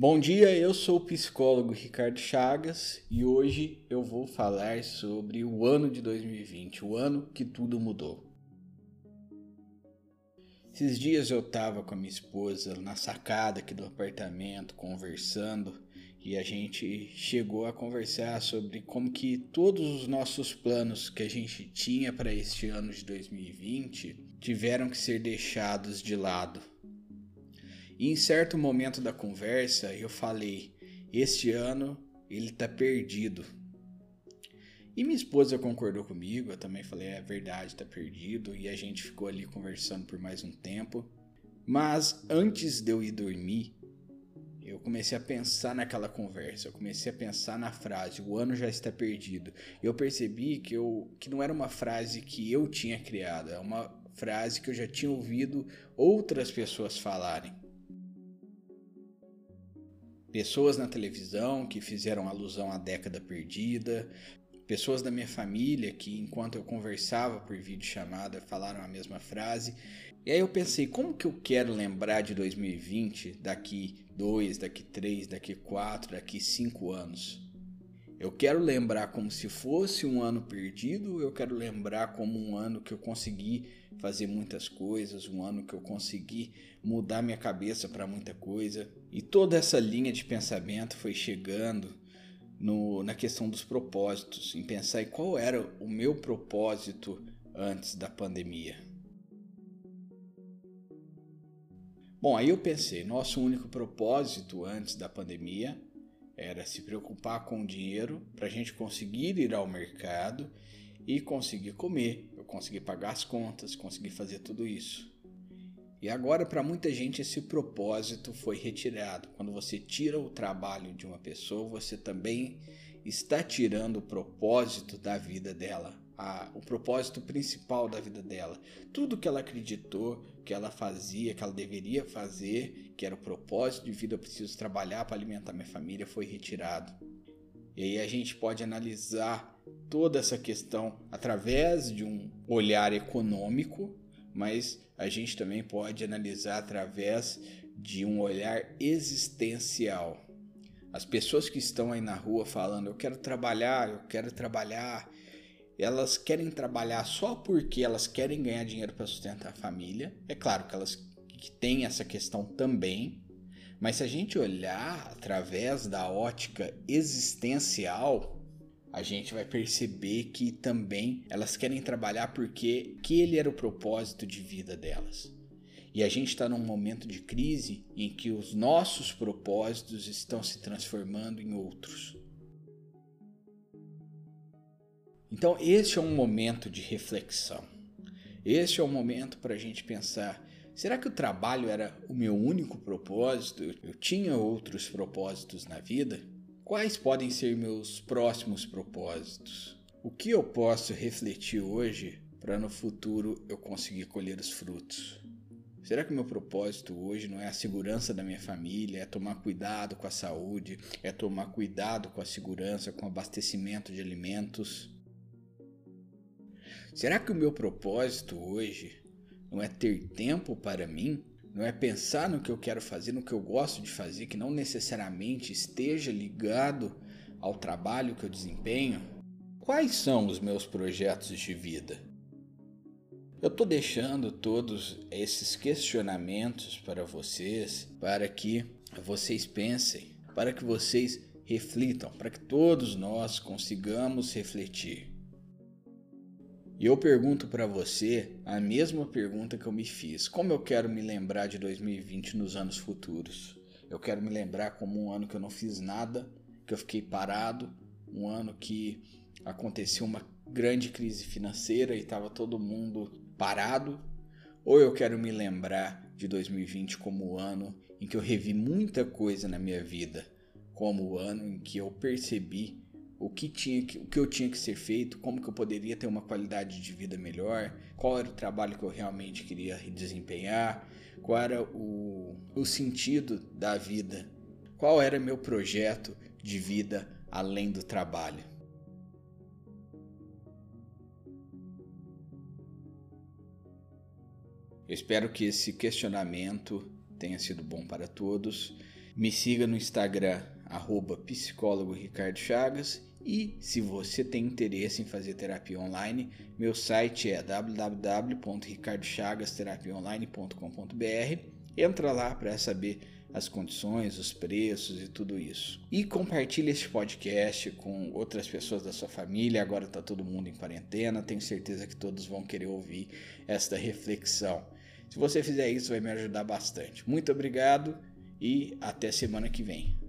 Bom dia, eu sou o psicólogo Ricardo Chagas e hoje eu vou falar sobre o ano de 2020, o ano que tudo mudou. Esses dias eu estava com a minha esposa na sacada aqui do apartamento conversando e a gente chegou a conversar sobre como que todos os nossos planos que a gente tinha para este ano de 2020 tiveram que ser deixados de lado e em certo momento da conversa eu falei: Este ano ele tá perdido. E minha esposa concordou comigo, eu também falei: É verdade, tá perdido. E a gente ficou ali conversando por mais um tempo. Mas antes de eu ir dormir, eu comecei a pensar naquela conversa, eu comecei a pensar na frase, o ano já está perdido. Eu percebi que, eu, que não era uma frase que eu tinha criado, é uma frase que eu já tinha ouvido outras pessoas falarem pessoas na televisão que fizeram alusão à década perdida, pessoas da minha família que, enquanto eu conversava por videochamada, falaram a mesma frase. E aí eu pensei, como que eu quero lembrar de 2020 daqui dois, daqui três, daqui quatro, daqui cinco anos? Eu quero lembrar como se fosse um ano perdido, eu quero lembrar como um ano que eu consegui fazer muitas coisas, um ano que eu consegui mudar minha cabeça para muita coisa. E toda essa linha de pensamento foi chegando no, na questão dos propósitos, em pensar em qual era o meu propósito antes da pandemia. Bom, aí eu pensei, nosso único propósito antes da pandemia era se preocupar com o dinheiro para a gente conseguir ir ao mercado e conseguir comer, eu conseguir pagar as contas, conseguir fazer tudo isso. E agora, para muita gente, esse propósito foi retirado. Quando você tira o trabalho de uma pessoa, você também está tirando o propósito da vida dela, a, o propósito principal da vida dela. Tudo que ela acreditou que ela fazia, que ela deveria fazer, que era o propósito de vida, eu preciso trabalhar para alimentar minha família, foi retirado. E aí a gente pode analisar toda essa questão através de um olhar econômico, mas a gente também pode analisar através de um olhar existencial. As pessoas que estão aí na rua falando, eu quero trabalhar, eu quero trabalhar, elas querem trabalhar só porque elas querem ganhar dinheiro para sustentar a família. É claro que elas que têm essa questão também, mas se a gente olhar através da ótica existencial, a gente vai perceber que também elas querem trabalhar porque que ele era o propósito de vida delas. E a gente está num momento de crise em que os nossos propósitos estão se transformando em outros. Então, este é um momento de reflexão. Este é o momento para a gente pensar: será que o trabalho era o meu único propósito? Eu tinha outros propósitos na vida? Quais podem ser meus próximos propósitos? O que eu posso refletir hoje para no futuro eu conseguir colher os frutos? Será que o meu propósito hoje não é a segurança da minha família, é tomar cuidado com a saúde, é tomar cuidado com a segurança, com o abastecimento de alimentos? Será que o meu propósito hoje não é ter tempo para mim? Não é pensar no que eu quero fazer, no que eu gosto de fazer, que não necessariamente esteja ligado ao trabalho que eu desempenho? Quais são os meus projetos de vida? Eu estou deixando todos esses questionamentos para vocês, para que vocês pensem, para que vocês reflitam, para que todos nós consigamos refletir. E eu pergunto para você a mesma pergunta que eu me fiz: como eu quero me lembrar de 2020 nos anos futuros? Eu quero me lembrar como um ano que eu não fiz nada, que eu fiquei parado, um ano que aconteceu uma grande crise financeira e estava todo mundo parado, ou eu quero me lembrar de 2020 como o ano em que eu revi muita coisa na minha vida, como o ano em que eu percebi o que tinha que, o que eu tinha que ser feito, como que eu poderia ter uma qualidade de vida melhor, qual era o trabalho que eu realmente queria desempenhar, qual era o, o sentido da vida, qual era meu projeto de vida além do trabalho. Eu espero que esse questionamento tenha sido bom para todos. Me siga no Instagram, arroba psicólogo Ricardo Chagas. E se você tem interesse em fazer terapia online, meu site é www.ricardchagasterapiaonline.com.br. Entra lá para saber as condições, os preços e tudo isso. E compartilhe este podcast com outras pessoas da sua família. Agora está todo mundo em quarentena, tenho certeza que todos vão querer ouvir esta reflexão. Se você fizer isso, vai me ajudar bastante. Muito obrigado e até semana que vem.